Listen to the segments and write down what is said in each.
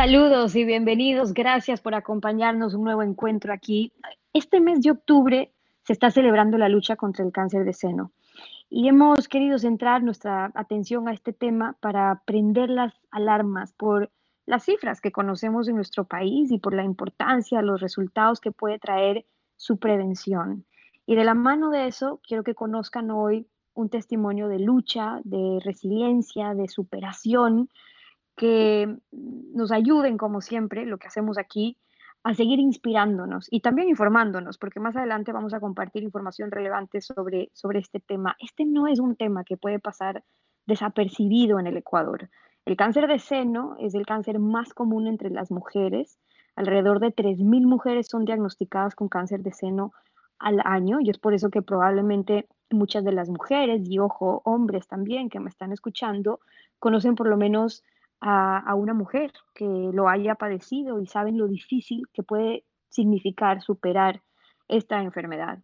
Saludos y bienvenidos. Gracias por acompañarnos un nuevo encuentro aquí. Este mes de octubre se está celebrando la lucha contra el cáncer de seno y hemos querido centrar nuestra atención a este tema para prender las alarmas por las cifras que conocemos en nuestro país y por la importancia, los resultados que puede traer su prevención. Y de la mano de eso, quiero que conozcan hoy un testimonio de lucha, de resiliencia, de superación, que nos ayuden, como siempre, lo que hacemos aquí, a seguir inspirándonos y también informándonos, porque más adelante vamos a compartir información relevante sobre, sobre este tema. Este no es un tema que puede pasar desapercibido en el Ecuador. El cáncer de seno es el cáncer más común entre las mujeres. Alrededor de 3.000 mujeres son diagnosticadas con cáncer de seno al año y es por eso que probablemente muchas de las mujeres y ojo, hombres también que me están escuchando, conocen por lo menos a, una mujer que lo haya padecido y saben lo difícil que puede significar superar esta enfermedad.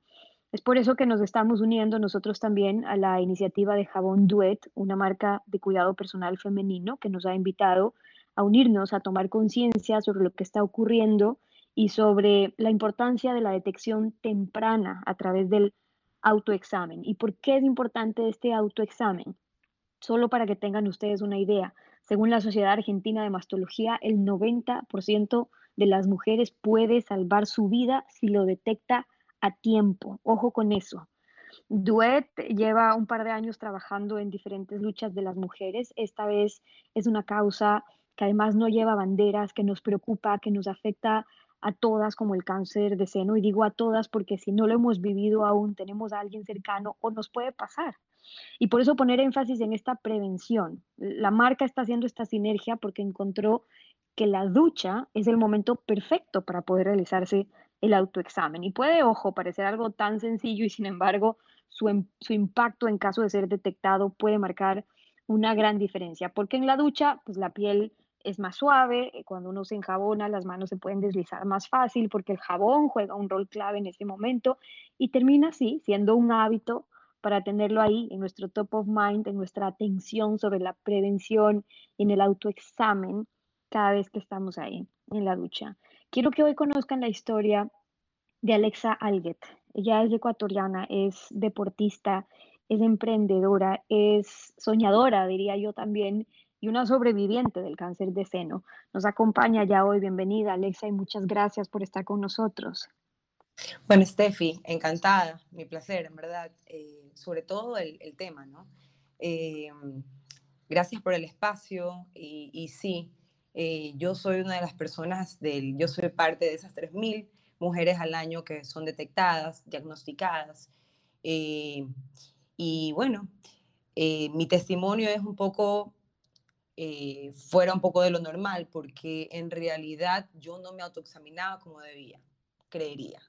Es por eso que nos estamos uniendo nosotros también a la iniciativa de Jabón Duet, una marca de cuidado personal femenino que nos ha invitado a unirnos, a tomar conciencia sobre lo que está ocurriendo y sobre la importancia de la detección temprana a través del autoexamen. ¿Y por qué es importante este autoexamen? Solo para que tengan ustedes una idea, según la Sociedad Argentina de Mastología, el 90% de las mujeres puede salvar su vida si lo detecta a tiempo. Ojo con eso. Duet lleva un par de años trabajando en diferentes luchas de las mujeres. Esta vez es una causa que además no lleva banderas, que nos preocupa, que nos afecta a todas como el cáncer de seno. Y digo a todas porque si no lo hemos vivido aún, tenemos a alguien cercano o nos puede pasar. Y por eso poner énfasis en esta prevención. La marca está haciendo esta sinergia porque encontró que la ducha es el momento perfecto para poder realizarse el autoexamen. Y puede, ojo, parecer algo tan sencillo y sin embargo su, su impacto en caso de ser detectado puede marcar una gran diferencia. Porque en la ducha, pues la piel es más suave, eh, cuando uno se enjabona las manos se pueden deslizar más fácil porque el jabón juega un rol clave en ese momento y termina así siendo un hábito para tenerlo ahí en nuestro top of mind, en nuestra atención sobre la prevención, en el autoexamen cada vez que estamos ahí en la ducha. Quiero que hoy conozcan la historia de Alexa Alguet. Ella es ecuatoriana, es deportista, es emprendedora, es soñadora, diría yo también, y una sobreviviente del cáncer de seno. Nos acompaña ya hoy. Bienvenida, Alexa, y muchas gracias por estar con nosotros. Bueno, Steffi, encantada, mi placer, en verdad, eh, sobre todo el, tema, ¿no? Eh, gracias por el espacio y, sí, eh, yo soy una de las personas del, yo soy parte de esas 3.000 mujeres al año que son detectadas, diagnosticadas. Y bueno, mi testimonio es un poco, fuera un poco de lo normal, porque en realidad yo no me autoexaminaba como debía, creería,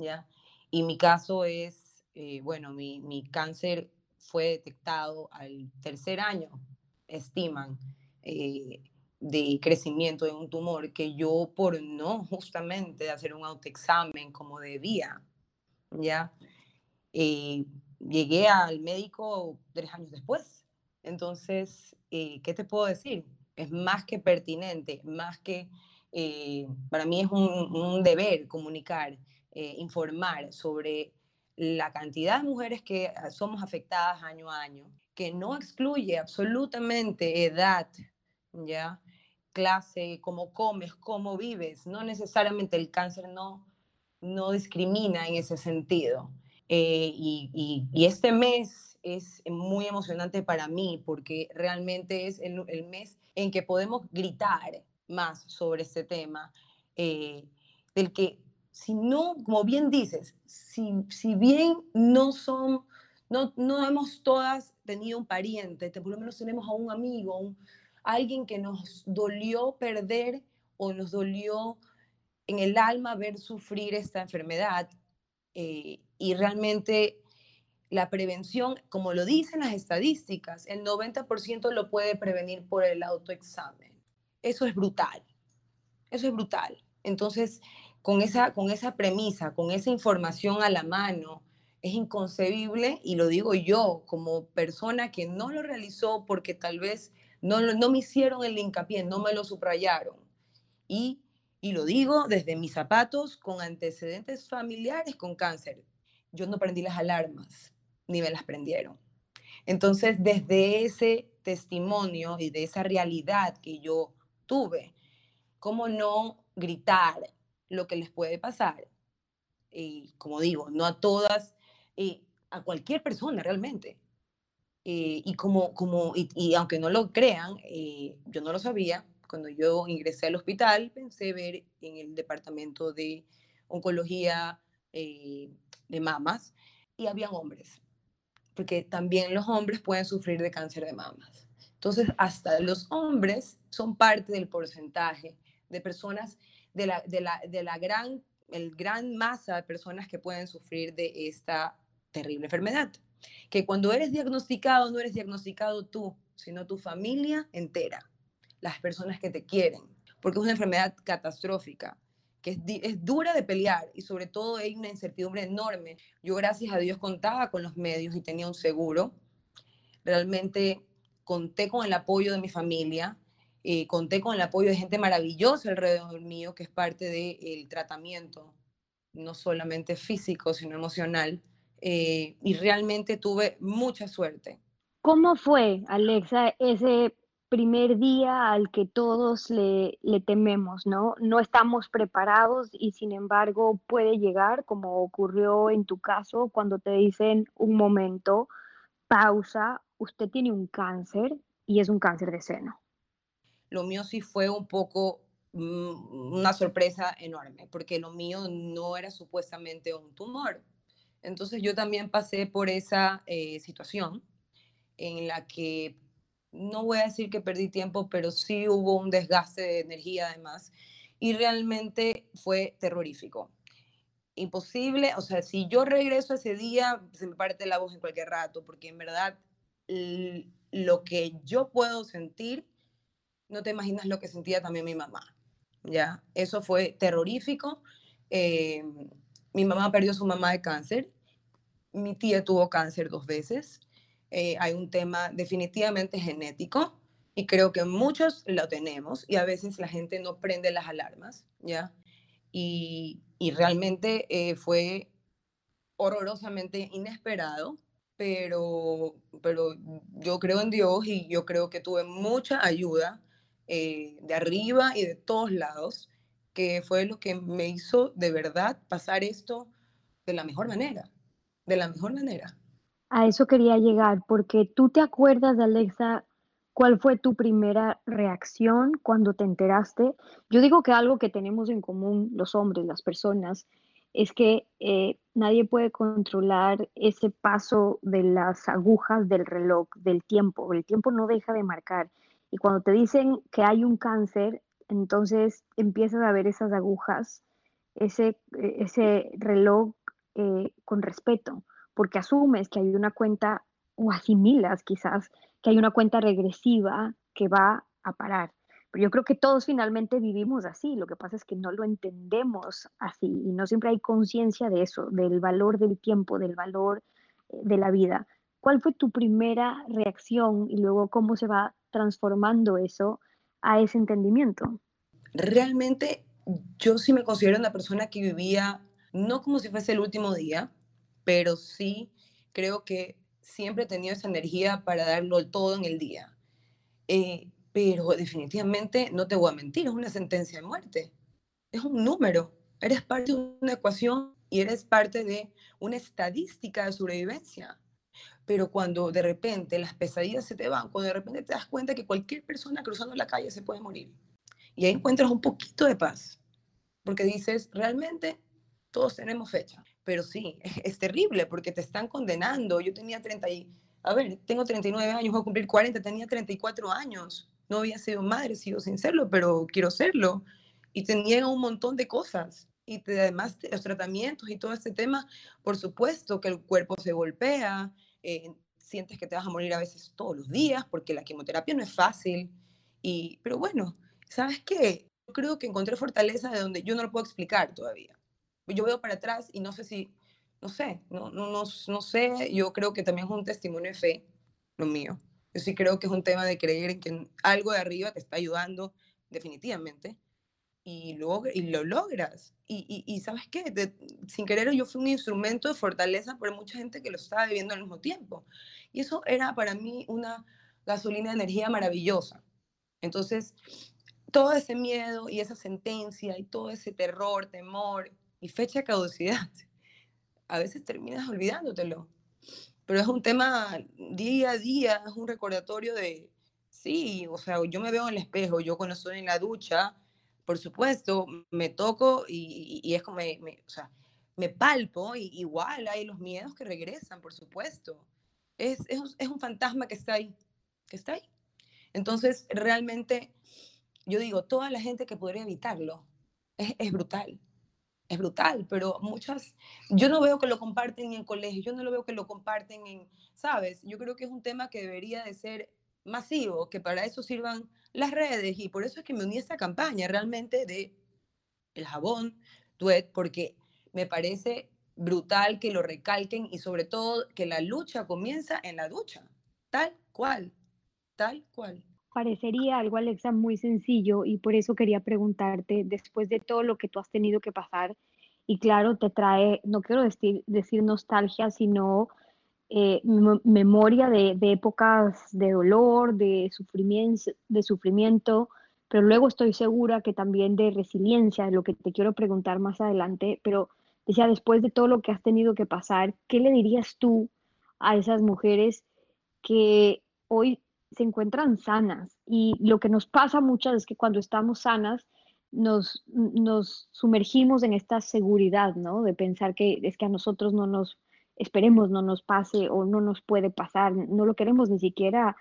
¿ya? Y mi caso es, bueno, mi, mi cáncer fue detectado al tercer año, estiman de crecimiento de un tumor que yo por no justamente hacer un autoexamen como debía, ya eh, llegué al médico tres años después. Entonces, eh, ¿qué te puedo decir? Es más que pertinente, más que eh, para mí es un deber comunicar, informar sobre la cantidad de mujeres que somos afectadas año a año, que no excluye absolutamente edad, ¿ya? clase, cómo comes, cómo vives. No necesariamente el cáncer no, no discrimina en ese sentido. Eh, y, este mes es muy emocionante para mí porque realmente es el, el mes en que podemos gritar más sobre este tema, eh, del que si no, como bien dices, si, si bien no son, no, no hemos todas tenido un pariente, por lo menos tenemos a un amigo, alguien que nos dolió perder o nos dolió en el alma ver sufrir esta enfermedad. Eh, y realmente la prevención, como lo dicen las estadísticas, el 90% lo puede prevenir por el autoexamen. Eso es brutal. Eso es brutal. Entonces, con esa, con esa premisa, con esa información a la mano, es inconcebible, y lo digo yo como persona que no lo realizó porque tal vez no, no me hicieron el hincapié, no me lo subrayaron. Y, y lo digo desde mis zapatos con antecedentes familiares con cáncer. Yo no prendí las alarmas, ni me las prendieron. Entonces, desde ese testimonio y de esa realidad que yo tuve, ¿cómo no gritar lo que les puede pasar? Y como digo, no a todas, y a cualquier persona realmente. y como, como y, aunque no lo crean, eh, yo no lo sabía, cuando yo ingresé al hospital pensé ver en el departamento de oncología eh, de mamas y habían hombres, porque también los hombres pueden sufrir de cáncer de mamas. Entonces, hasta los hombres son parte del porcentaje de personas, de la, de la, de la gran, el gran masa de personas que pueden sufrir de esta terrible enfermedad. Que cuando eres diagnosticado, no eres diagnosticado tú, sino tu familia entera, las personas que te quieren, porque es una enfermedad catastrófica, que es, es, dura de pelear y sobre todo hay una incertidumbre enorme. Yo gracias a Dios contaba con los medios y tenía un seguro. Realmente conté con el apoyo de mi familia, eh, conté con el apoyo de gente maravillosa alrededor mío, que es parte del tratamiento, no solamente físico, sino emocional, eh, y realmente tuve mucha suerte. ¿Cómo fue, Alexa, ese primer día al que todos le, le, tememos, ¿no? No estamos preparados y sin embargo puede llegar, como ocurrió en tu caso, cuando te dicen un momento, pausa, usted tiene un cáncer y es un cáncer de seno. Lo mío sí fue un poco mm, una sorpresa enorme, porque lo mío no era supuestamente un tumor. Entonces yo también pasé por esa eh, situación en la que no voy a decir que perdí tiempo, pero sí hubo un desgaste de energía además y realmente fue terrorífico. Imposible, o sea, si yo regreso ese día, se me parte la voz en cualquier rato, porque en verdad lo que yo puedo sentir, no te imaginas lo que sentía también mi mamá. ¿ya? Eso fue terrorífico. Eh, mi mamá perdió su mamá de cáncer. Mi tía tuvo cáncer dos veces. Eh, hay un tema definitivamente genético y creo que muchos lo tenemos y a veces la gente no prende las alarmas, ¿ya? Y, y realmente eh, fue horrorosamente inesperado pero, pero yo creo en Dios y yo creo que tuve mucha ayuda eh, de arriba y de todos lados, que fue lo que me hizo de verdad pasar esto de la mejor manera, de la mejor manera. A eso quería llegar, porque tú te acuerdas, Alexa, cuál fue tu primera reacción cuando te enteraste. Yo digo que algo que tenemos en común los hombres, las personas, es que eh, nadie puede controlar ese paso de las agujas del reloj, del tiempo. El tiempo no deja de marcar. Y cuando te dicen que hay un cáncer, entonces empiezas a ver esas agujas, ese, ese reloj eh, con respeto, porque asumes que hay una cuenta, o asimilas quizás, que hay una cuenta regresiva que va a parar. Pero yo creo que todos finalmente vivimos así, lo que pasa es que no lo entendemos así y no siempre hay conciencia de eso, del valor del tiempo, del valor eh, de la vida. ¿Cuál fue tu primera reacción y luego cómo se va transformando eso a ese entendimiento? Realmente yo sí me considero una persona que vivía no como si fuese el último día, pero sí creo que siempre he tenido esa energía para darlo todo en el día. Eh, pero definitivamente, no te voy a mentir, es una sentencia de muerte. Es un número. Eres parte de una ecuación y eres parte de una estadística de sobrevivencia. Pero cuando de repente las pesadillas se te van, cuando de repente te das cuenta que cualquier persona cruzando la calle se puede morir. Y ahí encuentras un poquito de paz. Porque dices, realmente todos tenemos fecha. Pero sí, es, terrible porque te están condenando. Yo tenía 30 y, a ver, tengo 39 años, voy a cumplir 40, tenía 34 años no había sido madre, sigo sin serlo, pero quiero serlo. Y te niegan un montón de cosas. Y te, además los tratamientos y todo este tema, por supuesto que el cuerpo se golpea, eh, sientes que te vas a morir a veces todos los días, porque la quimioterapia no es fácil. Y, pero bueno, ¿sabes qué? Yo creo que encontré fortaleza de donde yo no lo puedo explicar todavía. Yo veo para atrás y no sé si, no sé, no, no, no, no sé, yo creo que también es un testimonio de fe, lo mío. Yo sí creo que es un tema de creer en que algo de arriba te está ayudando definitivamente, y, lo, y lo logras. Y, y, sabes qué, sin querer yo fui un instrumento de fortaleza para mucha gente que lo estaba viviendo al mismo tiempo. Y eso era para mí una gasolina de energía maravillosa. Entonces, todo ese miedo y esa sentencia y todo ese terror, temor y fecha de caducidad, a veces terminas olvidándotelo. Pero es un tema día a día, es un recordatorio de, sí, o sea, yo me veo en el espejo, yo cuando estoy en la ducha, por supuesto, me toco y, es como, me, o sea, me palpo y igual hay los miedos que regresan, por supuesto. Es, es, un fantasma que está ahí, que está ahí. Entonces, realmente, yo digo, toda la gente que podría evitarlo, es, es brutal es brutal, pero muchas, yo no veo que lo comparten en colegios, yo no lo veo que lo comparten en, ¿sabes? Yo creo que es un tema que debería de ser masivo, que para eso sirvan las redes y por eso es que me uní a esta campaña realmente de el jabón duet, porque me parece brutal que lo recalquen y sobre todo que la lucha comienza en la ducha, tal cual, tal cual. Parecería algo, Alexa, muy sencillo y por eso quería preguntarte, después de todo lo que tú has tenido que pasar, y claro, te trae, no quiero decir, decir nostalgia, sino eh, memoria de, épocas de dolor, de sufrimiento, de sufrimiento, pero luego estoy segura que también de resiliencia, lo que te quiero preguntar más adelante, pero decía, después de todo lo que has tenido que pasar, ¿qué le dirías tú a esas mujeres que hoy se encuentran sanas? Y lo que nos pasa muchas es que cuando estamos sanas, nos, nos sumergimos en esta seguridad, ¿no? De pensar que es que a nosotros no nos esperemos no nos pase o no nos puede pasar, no lo queremos ni siquiera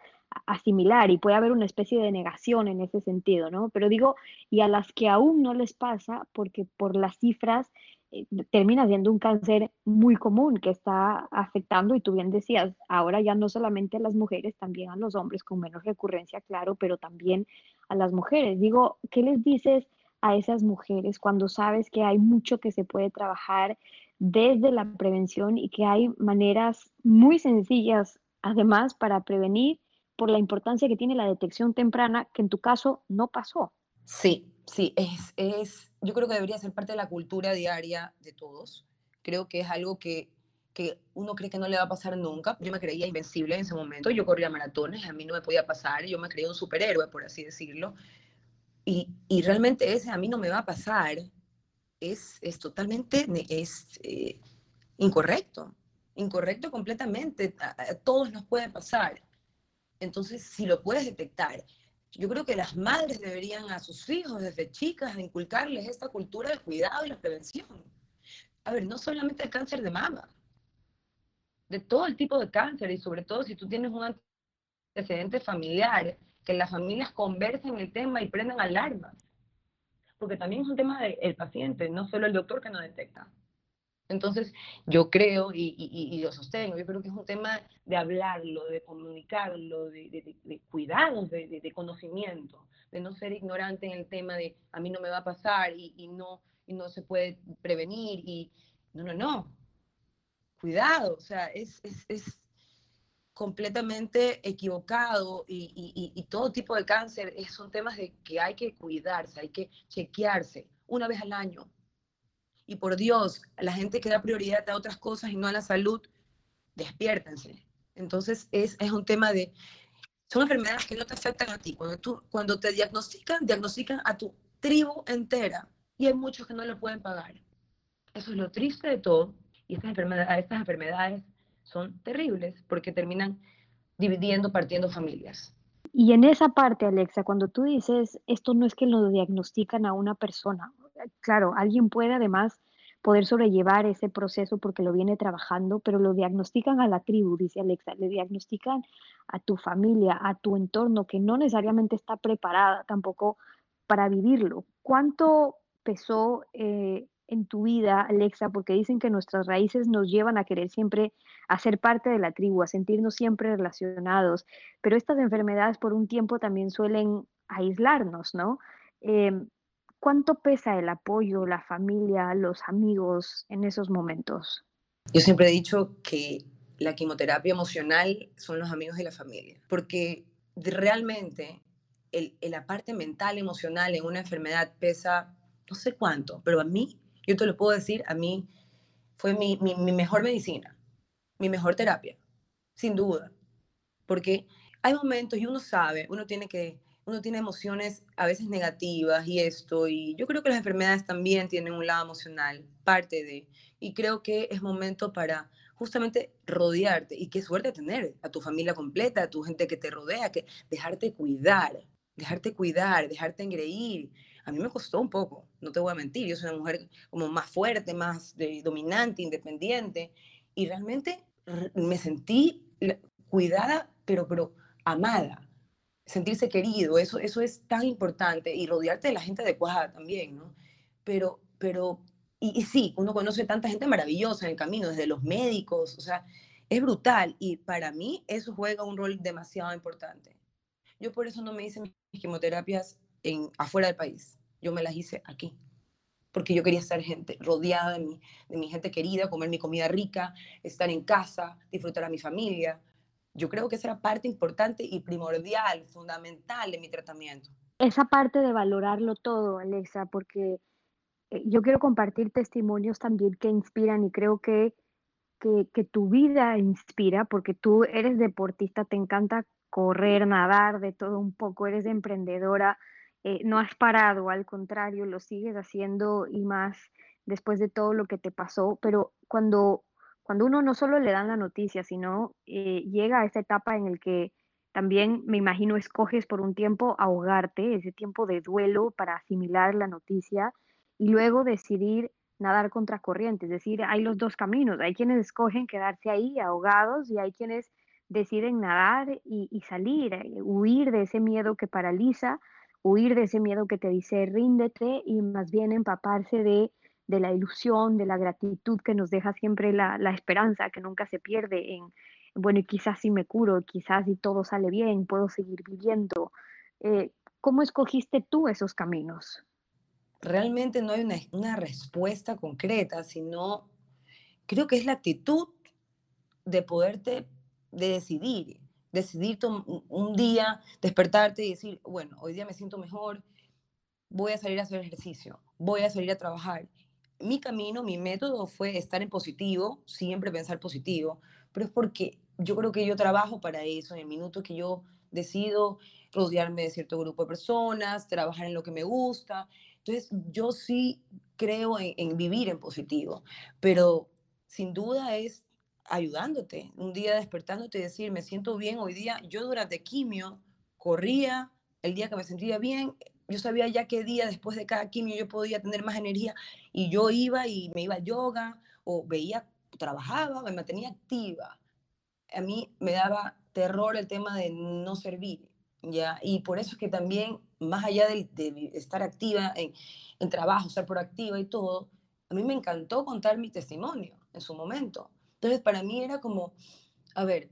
asimilar y puede haber una especie de negación en ese sentido, ¿no? Pero digo, y a las que aún no les pasa, porque por las cifras eh, termina siendo un cáncer muy común que está afectando, y tú bien decías, ahora ya no solamente a las mujeres, también a los hombres con menos recurrencia, claro, pero también a las mujeres. Digo, ¿qué les dices a esas mujeres cuando sabes que hay mucho que se puede trabajar desde la prevención y que hay maneras muy sencillas, además, para prevenir por la importancia que tiene la detección temprana, que en tu caso no pasó. Sí, sí, es, es, yo creo que debería ser parte de la cultura diaria de todos. Creo que es algo que, que uno cree que no le va a pasar nunca. Yo me creía invencible en ese momento. Yo corría maratones, a mí no me podía pasar. Yo me creía un superhéroe, por así decirlo. Y, y realmente ese a mí no me va a pasar es, es totalmente es, eh, incorrecto, incorrecto completamente. A, todos nos puede pasar. Entonces, si lo puedes detectar, yo creo que las madres deberían a sus hijos desde chicas inculcarles esta cultura del cuidado y la prevención. A ver, no solamente el cáncer de mama, de todo el tipo de cáncer y sobre todo si tú tienes un antecedente familiar, que las familias conversen el tema y prendan alarmas porque también es un tema del paciente, no solo el doctor que no detecta. Entonces, yo creo y, y, lo sostengo, yo creo que es un tema de hablarlo, de comunicarlo, de, de, de cuidados, de, conocimiento, de no ser ignorante en el tema de a mí no me va a pasar y, no, y no se puede prevenir. y No, no, no. Cuidado, o sea, es, es, es completamente equivocado y, todo tipo de cáncer son temas de que hay que cuidarse, hay que chequearse una vez al año. Y por Dios, la gente que da prioridad a otras cosas y no a la salud, despiértense. Entonces es, es un tema de, son enfermedades que no te afectan a ti. Cuando, tú, cuando te diagnostican, diagnostican a tu tribu entera y hay muchos que no lo pueden pagar. Eso es lo triste de todo. Y estas enfermedades, estas enfermedades son terribles porque terminan dividiendo, partiendo familias. Y en esa parte, Alexa, cuando tú dices, esto no es que lo diagnostican a una persona, claro, alguien puede además poder sobrellevar ese proceso porque lo viene trabajando, pero lo diagnostican a la tribu, dice Alexa, le diagnostican a tu familia, a tu entorno, que no necesariamente está preparada tampoco para vivirlo. ¿Cuánto pesó eh, en tu vida, Alexa, porque dicen que nuestras raíces nos llevan a querer siempre a ser parte de la tribu, a sentirnos siempre relacionados, pero estas enfermedades por un tiempo también suelen aislarnos, ¿no? Em, ¿Cuánto pesa el apoyo, la familia, los amigos en esos momentos? Yo siempre he dicho que la quimioterapia emocional son los amigos y la familia, porque realmente el, la parte mental, emocional en una enfermedad pesa no sé cuánto, pero a mí, yo te lo puedo decir, a mí fue mi, mejor medicina, mi mejor terapia, sin duda. Porque hay momentos y uno sabe, uno tiene que, uno tiene emociones a veces negativas y esto, y yo creo que las enfermedades también tienen un lado emocional, parte de, y creo que es momento para justamente rodearte, y qué suerte tener a tu familia completa, a tu gente que te rodea, que dejarte cuidar, dejarte cuidar, dejarte engreír. A mí me costó un poco, no te voy a mentir, yo soy una mujer como más fuerte, más dominante, independiente, y realmente me sentí cuidada, pero, pero amada, sentirse querido, eso, eso es tan importante, y rodearte de la gente adecuada también, ¿no? Pero, pero, y, y sí, uno conoce tanta gente maravillosa en el camino, desde los médicos, o sea, es brutal, y para mí eso juega un rol demasiado importante. Yo por eso no me hice mis quimioterapias en, afuera del país, yo me las hice aquí porque yo quería estar gente, rodeada de mi, de mi gente querida, comer mi comida rica, estar en casa, disfrutar a mi familia. Yo creo que esa era parte importante y primordial, fundamental de mi tratamiento. Esa parte de valorarlo todo, Alexa, porque eh, yo quiero compartir testimonios también que inspiran y creo que, que, que tu vida inspira, porque tú eres deportista, te encanta correr, nadar, de todo un poco, eres emprendedora, eh, no has parado, al contrario, lo sigues haciendo y más después de todo lo que te pasó, pero cuando, cuando uno no solo le dan la noticia, sino eh, llega a esa etapa en el que también, me imagino, escoges por un tiempo ahogarte, ese tiempo de duelo para asimilar la noticia y luego decidir nadar contra corriente, es decir, hay los dos caminos, hay quienes escogen quedarse ahí ahogados y hay quienes deciden nadar y, y salir, eh, huir de ese miedo que paraliza huir de ese miedo que te dice ríndete y más bien empaparse de, de la ilusión, de la gratitud que nos deja siempre la, la, esperanza, que nunca se pierde en, bueno, y quizás si me curo, quizás si todo sale bien, puedo seguir viviendo. Eh, ¿Cómo escogiste tú esos caminos? Realmente no hay una, una respuesta concreta, sino creo que es la actitud de poderte, de decidir decidir un día, despertarte y decir, bueno, hoy día me siento mejor, voy a salir a hacer ejercicio, voy a salir a trabajar. Mi camino, mi método fue estar en positivo, siempre pensar positivo, pero es porque yo creo que yo trabajo para eso, en el minuto que yo decido rodearme de cierto grupo de personas, trabajar en lo que me gusta. Entonces, yo sí creo en, en vivir en positivo, pero sin duda es ayudándote, un día despertándote y decir, me siento bien hoy día. Yo durante quimio corría, el día que me sentía bien, yo sabía ya qué día después de cada quimio yo podía tener más energía y yo iba y me iba a yoga o veía, trabajaba, me mantenía activa. A mí me daba terror el tema de no servir, ¿ya? Y por eso es que también, más allá de, estar activa en, en trabajo, ser proactiva y todo, a mí me encantó contar mi testimonio en su momento entonces, para mí era como, a ver,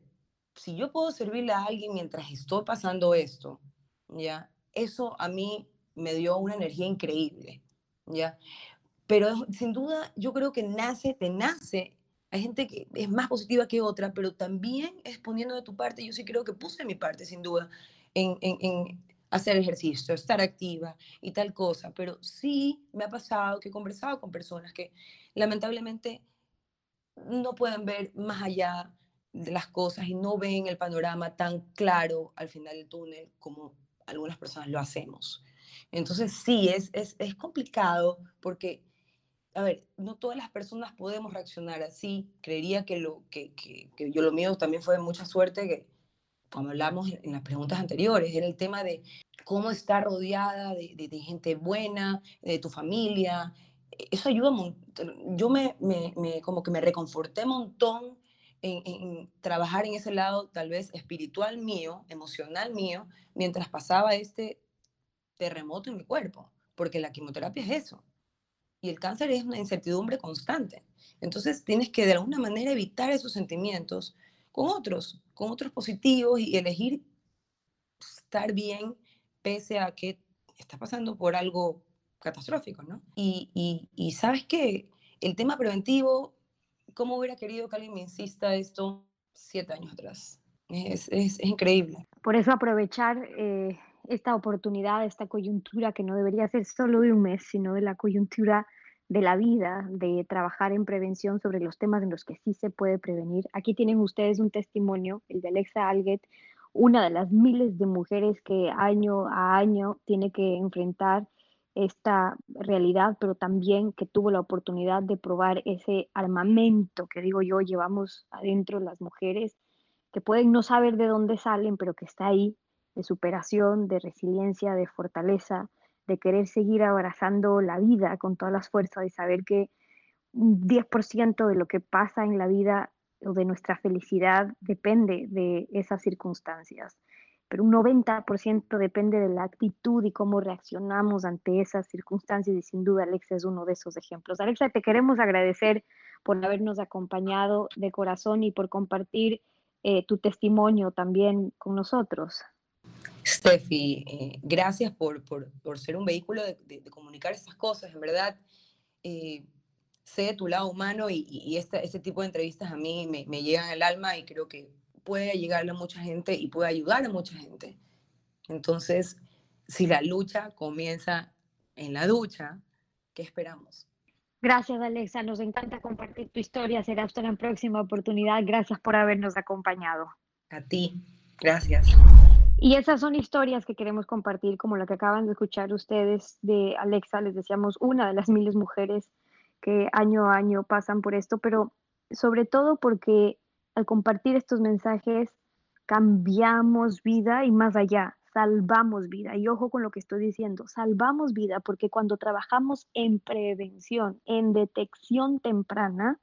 si yo puedo servirle a alguien mientras estoy pasando esto, ¿ya? Eso a mí me dio una energía increíble, ¿ya? Pero sin duda yo creo que nace, te nace, hay gente que es más positiva que otra, pero también es poniendo de tu parte, yo sí creo que puse mi parte, sin duda, en, en, en hacer ejercicio, estar activa y tal cosa, pero sí me ha pasado que he conversado con personas que lamentablemente no pueden ver más allá de las cosas y no ven el panorama tan claro al final del túnel como algunas personas lo hacemos. Entonces sí, es, es, es complicado porque, a ver, no todas las personas podemos reaccionar así. Creería que, lo, que, que, yo lo mío también fue mucha suerte, que como hablamos en las preguntas anteriores, era el tema de cómo estar rodeada de, de, de gente buena, de tu familia, eso ayuda, yo me, me, me, como que me reconforté un montón en, en, trabajar en ese lado tal vez espiritual mío, emocional mío, mientras pasaba este terremoto en mi cuerpo, porque la quimioterapia es eso. Y el cáncer es una incertidumbre constante. Entonces tienes que de alguna manera evitar esos sentimientos con otros, con otros positivos y elegir estar bien pese a que está pasando por algo catastrófico, ¿no? Y, y, y sabes qué, el tema preventivo, ¿cómo hubiera querido que alguien me insista esto siete años atrás? Es, es, es increíble. Por eso aprovechar eh, esta oportunidad, esta coyuntura que no debería ser solo de un mes, sino de la coyuntura de la vida, de trabajar en prevención sobre los temas en los que sí se puede prevenir. Aquí tienen ustedes un testimonio, el de Alexa Alget, una de las miles de mujeres que año a año tiene que enfrentar esta realidad, pero también que tuvo la oportunidad de probar ese armamento que digo yo llevamos adentro las mujeres, que pueden no saber de dónde salen, pero que está ahí, de superación, de resiliencia, de fortaleza, de querer seguir abrazando la vida con todas las fuerzas y saber que un 10% de lo que pasa en la vida o de nuestra felicidad depende de esas circunstancias, pero un 90% depende de la actitud y cómo reaccionamos ante esas circunstancias y sin duda Alexa es uno de esos ejemplos. Alexa, te queremos agradecer por habernos acompañado de corazón y por compartir eh, tu testimonio también con nosotros. Steffi, eh, gracias por, por, por, ser un vehículo de, de, comunicar esas cosas. En verdad, eh, sé de tu lado humano y, y este, este, tipo de entrevistas a mí me, me, llegan al alma y creo que puede llegarle a mucha gente y puede ayudar a mucha gente. Entonces, si la lucha comienza en la ducha, ¿qué esperamos? Gracias, Alexa. Nos encanta compartir tu historia. Será hasta la próxima oportunidad. Gracias por habernos acompañado. A ti. Gracias. Y esas son historias que queremos compartir, como la que acaban de escuchar ustedes de Alexa, les decíamos, una de las miles mujeres que año a año pasan por esto, pero sobre todo porque al compartir estos mensajes cambiamos vida y más allá, salvamos vida. Y ojo con lo que estoy diciendo, salvamos vida porque cuando trabajamos en prevención, en detección temprana,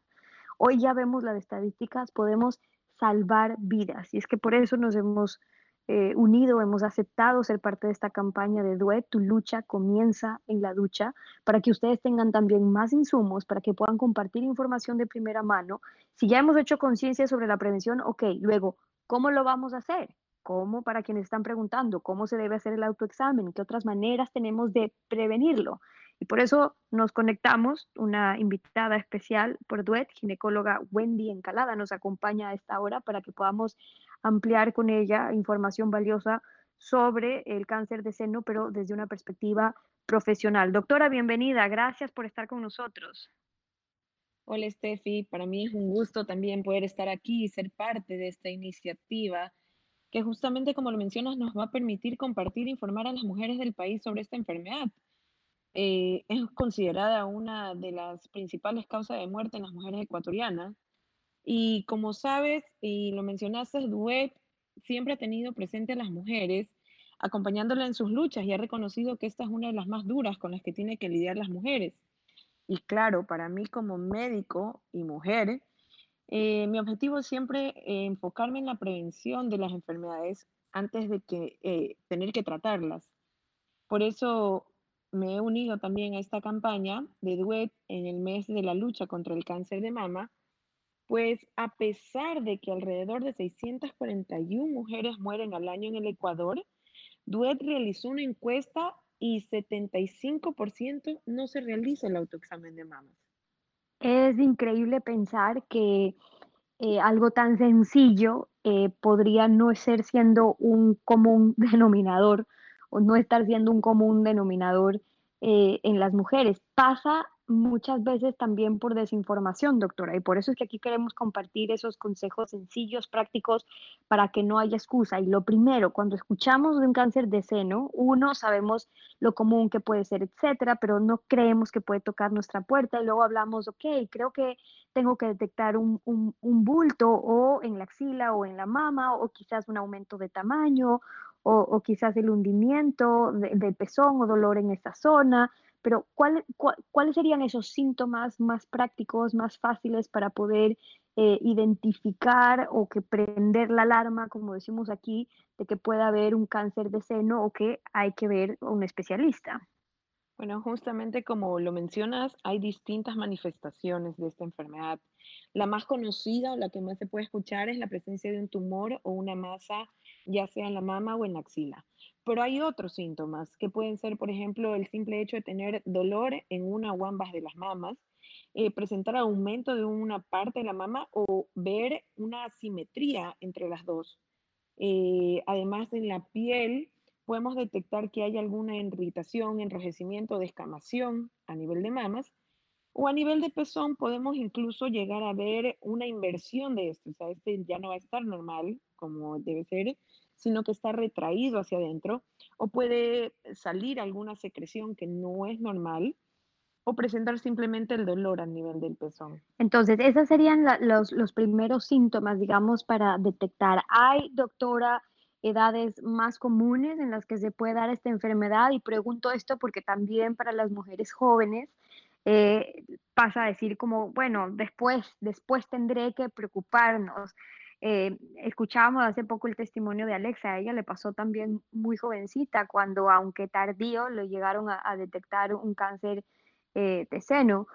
hoy ya vemos las estadísticas, podemos salvar vidas. Y es que por eso nos hemos eh, unido, hemos aceptado ser parte de esta campaña de Duet, tu lucha comienza en la ducha, para que ustedes tengan también más insumos, para que puedan compartir información de primera mano. Si ya hemos hecho conciencia sobre la prevención, ok, luego, ¿cómo lo vamos a hacer? ¿Cómo, para quienes están preguntando, cómo se debe hacer el autoexamen? ¿Qué otras maneras tenemos de prevenirlo? Y por eso nos conectamos, una invitada especial por Duet, ginecóloga Wendy Encalada, nos acompaña a esta hora para que podamos ampliar con ella información valiosa sobre el cáncer de seno, pero desde una perspectiva profesional. Doctora, bienvenida, gracias por estar con nosotros. Hola Steffi, para mí es un gusto también poder estar aquí y ser parte de esta iniciativa que justamente como lo mencionas nos va a permitir compartir e informar a las mujeres del país sobre esta enfermedad. Eh, es considerada una de las principales causas de muerte en las mujeres ecuatorianas y como sabes, y lo mencionaste, Duet siempre ha tenido presente a las mujeres, acompañándola en sus luchas y ha reconocido que esta es una de las más duras con las que tienen que lidiar las mujeres. Y claro, para mí como médico y mujer, eh, mi objetivo es siempre eh, enfocarme en la prevención de las enfermedades antes de eh, tener que tratarlas. Por eso me he unido también a esta campaña de Duet en el mes de la lucha contra el cáncer de mama, pues a pesar de que alrededor de 641 mujeres mueren al año en el Ecuador, Duet realizó una encuesta y 75% no se realiza el autoexamen de mamas. Es increíble pensar que eh, algo tan sencillo eh, podría no ser siendo un común denominador o no estar siendo un común denominador eh, en las mujeres. Pasa muchas veces también por desinformación, doctora, y por eso es que aquí queremos compartir esos consejos sencillos, prácticos, para que no haya excusa. Y lo primero, cuando escuchamos de un cáncer de seno, uno, sabemos lo común que puede ser, etcétera, pero no creemos que puede tocar nuestra puerta y luego hablamos, ok, creo que tengo que detectar un, un, un bulto o en la axila o en la mama o quizás un aumento de tamaño o, o quizás el hundimiento del de pezón o dolor en esa zona pero ¿cuál, cuáles serían esos síntomas más prácticos, más fáciles para poder eh, identificar o que prender la alarma, como decimos aquí, de que pueda haber un cáncer de seno o que hay que ver a un especialista? Bueno, justamente como lo mencionas, hay distintas manifestaciones de esta enfermedad. La más conocida o la que más se puede escuchar es la presencia de un tumor o una masa, ya sea en la mama o en la axila. Pero hay otros síntomas que pueden ser, por ejemplo, el simple hecho de tener dolor en una o ambas de las mamas, eh, presentar aumento de una parte de la mama o ver una asimetría entre las dos. Eh, además, en la piel podemos detectar que hay alguna irritación, enrojecimiento, descamación a nivel de mamas o a nivel de pezón podemos incluso llegar a ver una inversión de esto, o sea, este ya no va a estar normal como debe ser, sino que está retraído hacia adentro o puede salir alguna secreción que no es normal o presentar simplemente el dolor a nivel del pezón. Entonces, esos serían los, los primeros síntomas, digamos, para detectar. ¿Hay, doctora, edades más comunes en las que se puede dar esta enfermedad? Y pregunto esto porque también para las mujeres jóvenes eh, pasa a decir como, bueno, después, después tendré que preocuparnos. Eh, escuchábamos hace poco el testimonio de Alexa, a ella le pasó también muy jovencita cuando, aunque tardío, le llegaron a, detectar un cáncer eh, de seno,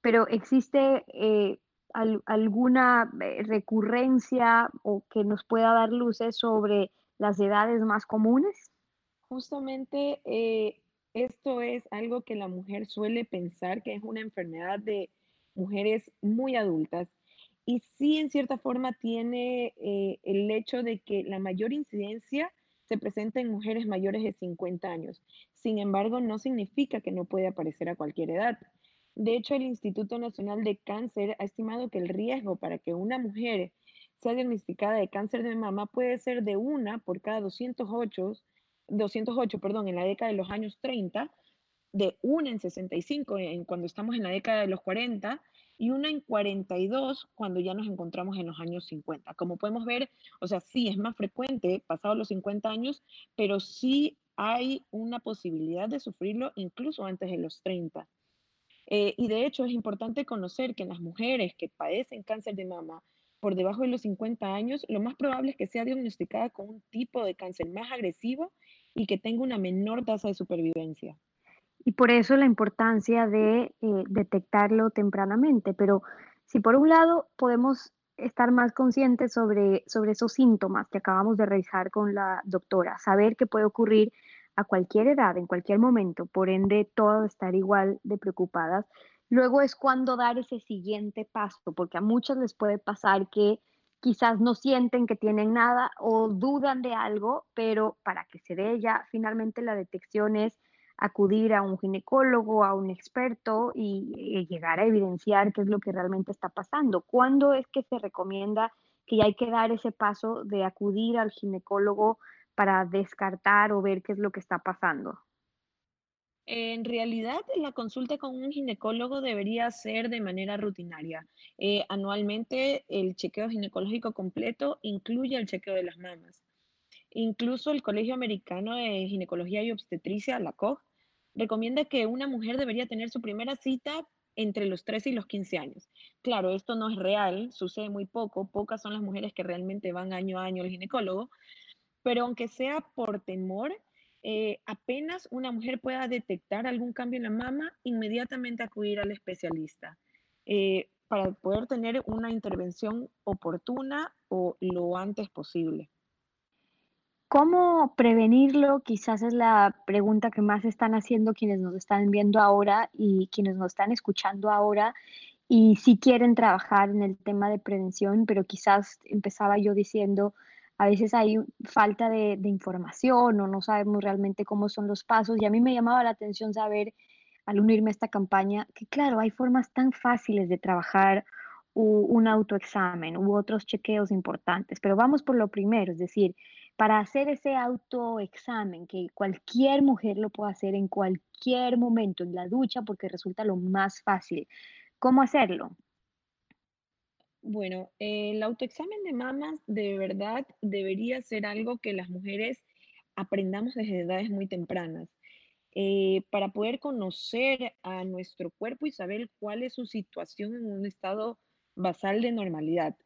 pero existe alguna recurrencia o que nos pueda dar luces sobre las edades más comunes. Justamente esto es algo que la mujer suele pensar que es una enfermedad de mujeres muy adultas y sí en cierta forma tiene eh, el hecho de que la mayor incidencia se presenta en mujeres mayores de 50 años. Sin embargo, no significa que no puede aparecer a cualquier edad. De hecho, el Instituto Nacional de Cáncer ha estimado que el riesgo para que una mujer sea diagnosticada de cáncer de mama puede ser de una por cada 208 208, perdón, en la década de los años 30, de una en 65 en, cuando estamos en la década de los 40 y una en 42 cuando ya nos encontramos en los años 50. Como podemos ver, o sea, sí es más frecuente pasados los 50 años, pero sí hay una posibilidad de sufrirlo incluso antes de los 30. Eh, y de hecho es importante conocer que en las mujeres que padecen cáncer de mama por debajo de los 50 años, lo más probable es que sea diagnosticada con un tipo de cáncer más agresivo y que tenga una menor tasa de supervivencia. Y por eso la importancia de eh, detectarlo tempranamente. Pero si por un lado podemos estar más conscientes sobre, sobre esos síntomas que acabamos de revisar con la doctora, saber que puede ocurrir a cualquier edad, en cualquier momento, por ende, todo estar igual de preocupadas. Luego es cuando dar ese siguiente paso, porque a muchas les puede pasar que quizás no sienten que tienen nada o dudan de algo, pero para que se dé ya finalmente la detección es acudir a un ginecólogo, a un experto y, llegar a evidenciar qué es lo que realmente está pasando. ¿Cuándo es que se recomienda que hay que dar ese paso de acudir al ginecólogo para descartar o ver qué es lo que está pasando? En realidad, la consulta con un ginecólogo debería ser de manera rutinaria. Eh, anualmente, el chequeo ginecológico completo incluye el chequeo de las mamas. Incluso el Colegio Americano de Ginecología y Obstetricia, la COG, recomienda que una mujer debería tener su primera cita entre los 13 y los 15 años. Claro, esto no es real, sucede muy poco, pocas son las mujeres que realmente van año a año al ginecólogo, pero aunque sea por temor, eh, apenas una mujer pueda detectar algún cambio en la mama, inmediatamente acudir al especialista eh, para poder tener una intervención oportuna o lo antes posible. ¿Cómo prevenirlo? Quizás es la pregunta que más están haciendo quienes nos están viendo ahora y quienes nos están escuchando ahora. Y si quieren trabajar en el tema de prevención, pero quizás empezaba yo diciendo, a veces hay falta de, información o no sabemos realmente cómo son los pasos. Y a mí me llamaba la atención saber, al unirme a esta campaña, que claro, hay formas tan fáciles de trabajar un autoexamen u otros chequeos importantes, pero vamos por lo primero, es decir, para hacer ese autoexamen, que cualquier mujer lo puede hacer en cualquier momento, en la ducha, porque resulta lo más fácil. ¿Cómo hacerlo? Bueno, el autoexamen de mamas de verdad debería ser algo que las mujeres aprendamos desde edades muy tempranas. Eh, para poder conocer a nuestro cuerpo y saber cuál es su situación en un estado basal de normalidad.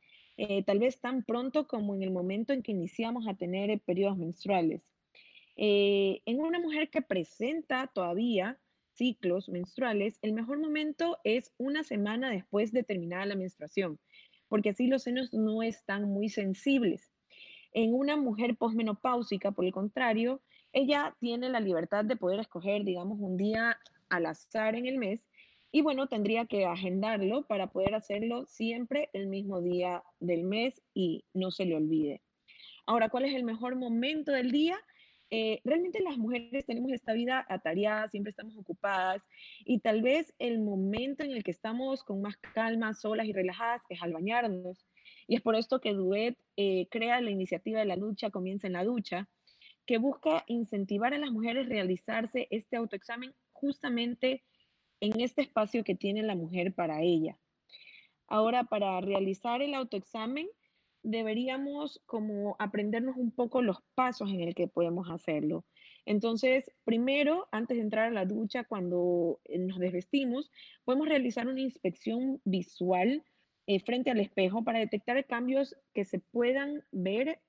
Eh, tal vez tan pronto como en el momento en que iniciamos a tener periodos menstruales. Eh, en una mujer que presenta todavía ciclos menstruales, el mejor momento es una semana después de terminada la menstruación porque así los senos no están muy sensibles. En una mujer posmenopáusica, por el contrario, ella tiene la libertad de poder escoger, digamos, un día al azar en el mes y bueno, tendría que agendarlo para poder hacerlo siempre el mismo día del mes y no se le olvide. Ahora, ¿cuál es el mejor momento del día? eh, realmente las mujeres tenemos esta vida atareada, siempre estamos ocupadas y tal vez el momento en el que estamos con más calma, solas y relajadas es al bañarnos. Y es por esto que Duet eh, crea la iniciativa de la lucha Comienza en la ducha, que busca incentivar a las mujeres a realizarse este autoexamen justamente en este espacio que tiene la mujer para ella. Ahora, para realizar el autoexamen, deberíamos como aprendernos un poco los pasos en el que podemos hacerlo. Entonces, primero, antes de entrar a la ducha, cuando eh, nos desvestimos, podemos realizar una inspección visual eh, frente al espejo para detectar cambios que se puedan ver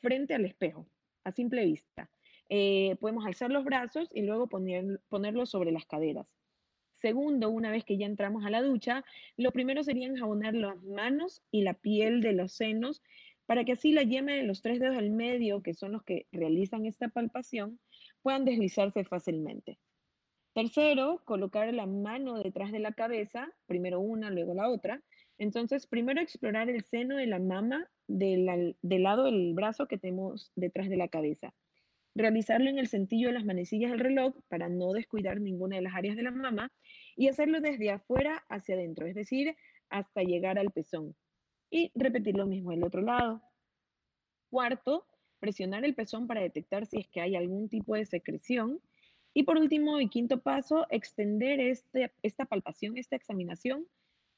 frente al espejo, a simple vista. Eh, podemos alzar los brazos y luego poner, ponerlos sobre las caderas. Segundo, una vez que ya entramos a la ducha, lo primero sería enjabonar las manos y la piel de los senos para que así la yema de los tres dedos del medio, que son los que realizan esta palpación, puedan deslizarse fácilmente. Tercero, colocar la mano detrás de la cabeza, primero una, luego la otra. Entonces, primero explorar el seno de la mama del, del lado del brazo que tenemos detrás de la cabeza realizarlo en el centillo de las manecillas del reloj para no descuidar ninguna de las áreas de la mama y hacerlo desde afuera hacia adentro, es decir, hasta llegar al pezón. Y repetir lo mismo del otro lado. Cuarto, presionar el pezón para detectar si es que hay algún tipo de secreción. Y por último y quinto paso, extender este, esta palpación, esta examinación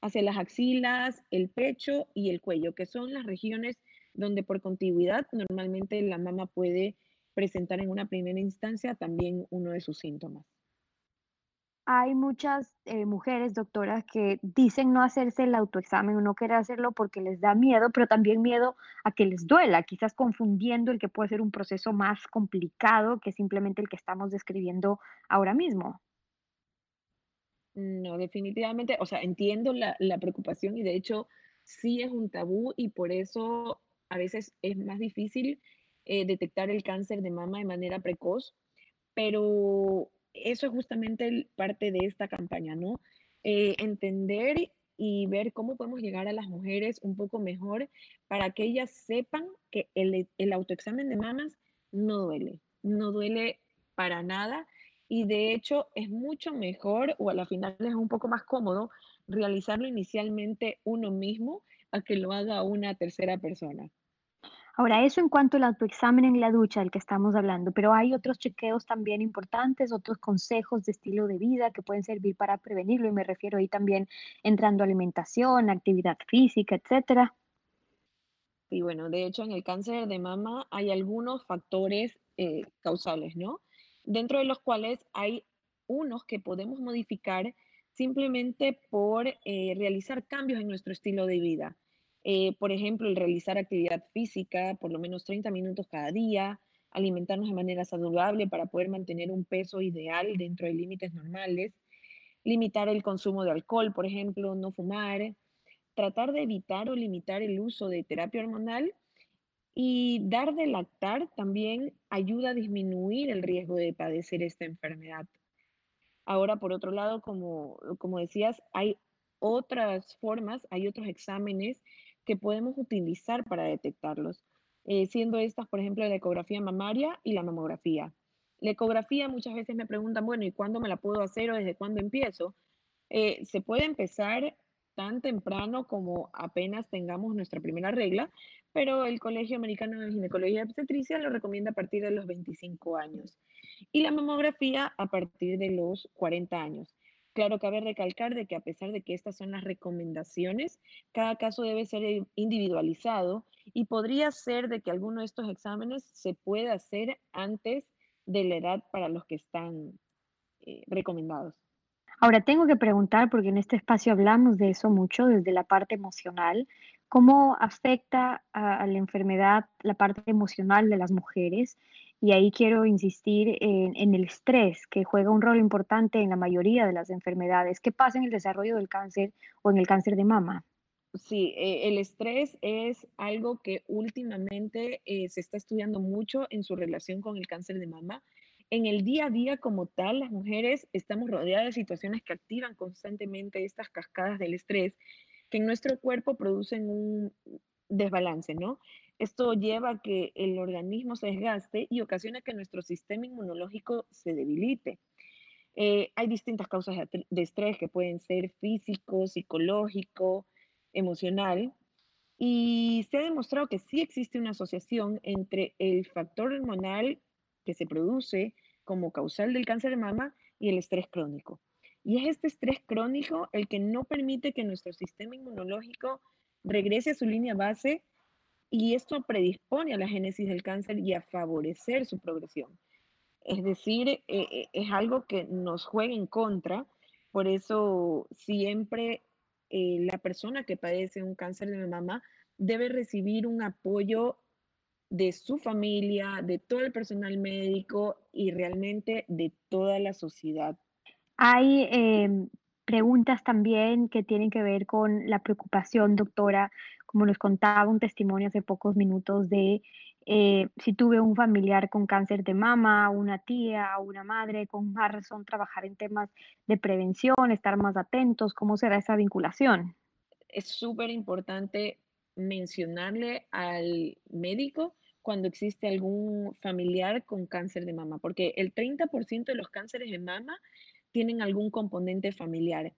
hacia las axilas, el pecho y el cuello, que son las regiones donde por contigüidad normalmente la mama puede presentar en una primera instancia también uno de sus síntomas. Hay muchas eh, mujeres, doctoras, que dicen no hacerse el autoexamen o no querer hacerlo porque les da miedo, pero también miedo a que les duela, quizás confundiendo el que puede ser un proceso más complicado que simplemente el que estamos describiendo ahora mismo. No, definitivamente, o sea, entiendo la, la preocupación y de hecho sí es un tabú y por eso a veces es más difícil eh, detectar el cáncer de mama de manera precoz, pero eso es justamente parte de esta campaña, ¿no? Eh, entender y ver cómo podemos llegar a las mujeres un poco mejor para que ellas sepan que el, el autoexamen de mamas no duele, no duele para nada y de hecho es mucho mejor o a la final es un poco más cómodo realizarlo inicialmente uno mismo a que lo haga una tercera persona. Ahora, eso en cuanto al autoexamen en la ducha del que estamos hablando, pero hay otros chequeos también importantes, otros consejos de estilo de vida que pueden servir para prevenirlo y me refiero ahí también entrando alimentación, actividad física, etcétera. Y bueno, de hecho en el cáncer de mama hay algunos factores eh, causales, ¿no? Dentro de los cuales hay unos que podemos modificar simplemente por eh, realizar cambios en nuestro estilo de vida. Eh, por ejemplo, el realizar actividad física por lo menos 30 minutos cada día, alimentarnos de manera saludable para poder mantener un peso ideal dentro de límites normales, limitar el consumo de alcohol, por ejemplo, no fumar, tratar de evitar o limitar el uso de terapia hormonal y dar de lactar también ayuda a disminuir el riesgo de padecer esta enfermedad. Ahora, por otro lado, como, como decías, hay otras formas, hay otros exámenes que podemos utilizar para detectarlos, eh, siendo estas, por ejemplo, la ecografía mamaria y la mamografía. La ecografía muchas veces me preguntan, bueno, ¿y cuándo me la puedo hacer o desde cuándo empiezo? Eh, se puede empezar tan temprano como apenas tengamos nuestra primera regla, pero el Colegio Americano de Ginecología y Obstetricia lo recomienda a partir de los 25 años y la mamografía a partir de los 40 años. Claro, cabe recalcar de que a pesar de que estas son las recomendaciones, cada caso debe ser individualizado y podría ser de que alguno de estos exámenes se pueda hacer antes de la edad para los que están eh, recomendados. Ahora tengo que preguntar, porque en este espacio hablamos de eso mucho, desde la parte emocional, ¿cómo afecta a la enfermedad la parte emocional de las mujeres? Y ahí quiero insistir en, el estrés, que juega un rol importante en la mayoría de las enfermedades. ¿Qué pasa en el desarrollo del cáncer o en el cáncer de mama? Sí, eh, el estrés es algo que últimamente eh, se está estudiando mucho en su relación con el cáncer de mama. En el día a día como tal, las mujeres estamos rodeadas de situaciones que activan constantemente estas cascadas del estrés que en nuestro cuerpo producen un desbalance, ¿no? Esto lleva a que el organismo se desgaste y ocasiona que nuestro sistema inmunológico se debilite. Eh, hay distintas causas de estrés que pueden ser físico, psicológico, emocional, y se ha demostrado que sí existe una asociación entre el factor hormonal que se produce como causal del cáncer de mama y el estrés crónico. Y es este estrés crónico el que no permite que nuestro sistema inmunológico regrese a su línea base y esto predispone a la génesis del cáncer y a favorecer su progresión. Es decir, eh, eh, es algo que nos juega en contra, por eso siempre eh, la persona que padece un cáncer de mama debe recibir un apoyo de su familia, de todo el personal médico y realmente de toda la sociedad. Hay em, preguntas también que tienen que ver con la preocupación, doctora, como nos contaba un testimonio hace pocos minutos de eh, si tuve un familiar con cáncer de mama, una tía, una madre, con más razón trabajar en temas de prevención, estar más atentos, ¿cómo será esa vinculación? Es súper importante mencionarle al médico cuando existe algún familiar con cáncer de mama, porque el 30% de los cánceres de mama tienen algún componente familiar.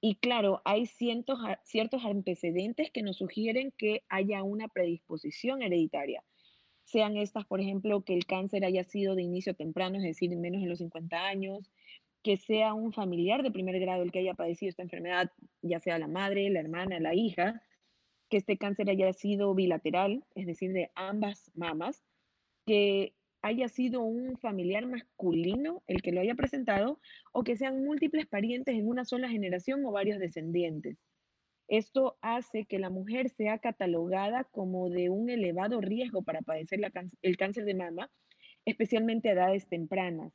Y claro, hay ciertos, ciertos antecedentes que nos sugieren que haya una predisposición hereditaria. Sean estas, por ejemplo, que el cáncer haya sido de inicio temprano, es decir, menos de los 50 años, que sea un familiar de primer grado el que haya padecido esta enfermedad, ya sea la madre, la hermana, la hija, que este cáncer haya sido bilateral, es decir, de ambas mamas, que haya sido un familiar masculino el que lo haya presentado o que sean múltiples parientes en una sola generación o varios descendientes. Esto hace que la mujer sea catalogada como de un elevado riesgo para padecer el cáncer de mama, especialmente a edades tempranas.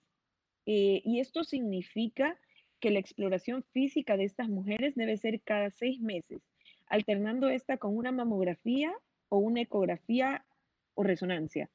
Eh, y esto significa que la exploración física de estas mujeres debe ser cada seis meses, alternando esta con una mamografía o una ecografía o resonancia.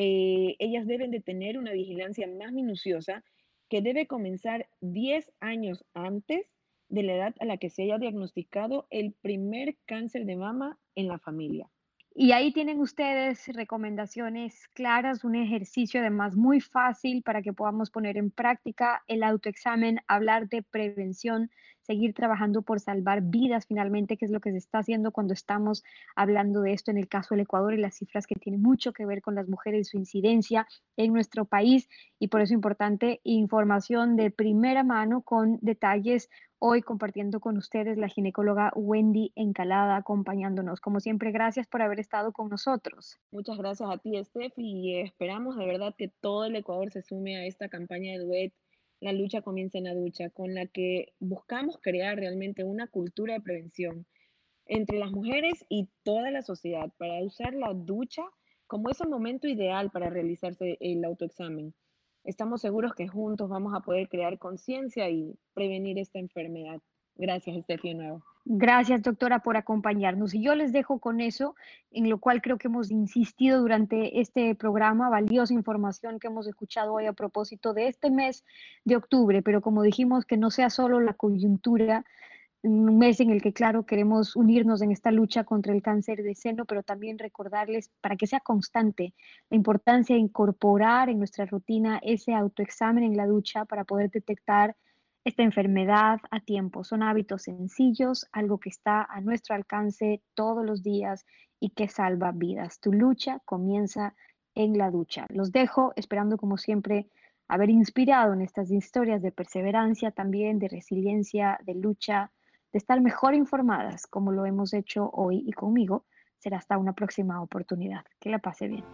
Eh, ellas deben de tener una vigilancia más minuciosa que debe comenzar 10 años antes de la edad a la que se haya diagnosticado el primer cáncer de mama en la familia. Y ahí tienen ustedes recomendaciones claras, un ejercicio además muy fácil para que podamos poner en práctica el autoexamen, hablar de prevención, seguir trabajando por salvar vidas finalmente, que es lo que se está haciendo cuando estamos hablando de esto en el caso del Ecuador y las cifras que tienen mucho que ver con las mujeres y su incidencia en nuestro país. Y por eso es importante información de primera mano con detalles hoy compartiendo con ustedes la ginecóloga Wendy Encalada acompañándonos. Como siempre, gracias por haber estado con nosotros. Muchas gracias a ti, Steph, y esperamos de verdad que todo el Ecuador se sume a esta campaña de Duet, La lucha comienza en la ducha, con la que buscamos crear realmente una cultura de prevención entre las mujeres y toda la sociedad para usar la ducha como ese momento ideal para realizarse el autoexamen. Estamos seguros que juntos vamos a poder crear conciencia y prevenir esta enfermedad. Gracias, Estefi, nuevo. Gracias, doctora, por acompañarnos. Y yo les dejo con eso, en lo cual creo que hemos insistido durante este programa, valiosa información que hemos escuchado hoy a propósito de este mes de octubre, pero como dijimos, que no sea solo la coyuntura un mes en el que, claro, queremos unirnos en esta lucha contra el cáncer de seno, pero también recordarles para que sea constante la importancia de incorporar en nuestra rutina ese autoexamen en la ducha para poder detectar esta enfermedad a tiempo. Son hábitos sencillos, algo que está a nuestro alcance todos los días y que salva vidas. Tu lucha comienza en la ducha. Los dejo esperando como siempre haber inspirado en estas historias de perseverancia, también de resiliencia, de lucha de estar mejor informadas como lo hemos hecho hoy y conmigo. Será hasta una próxima oportunidad. Que la pase bien.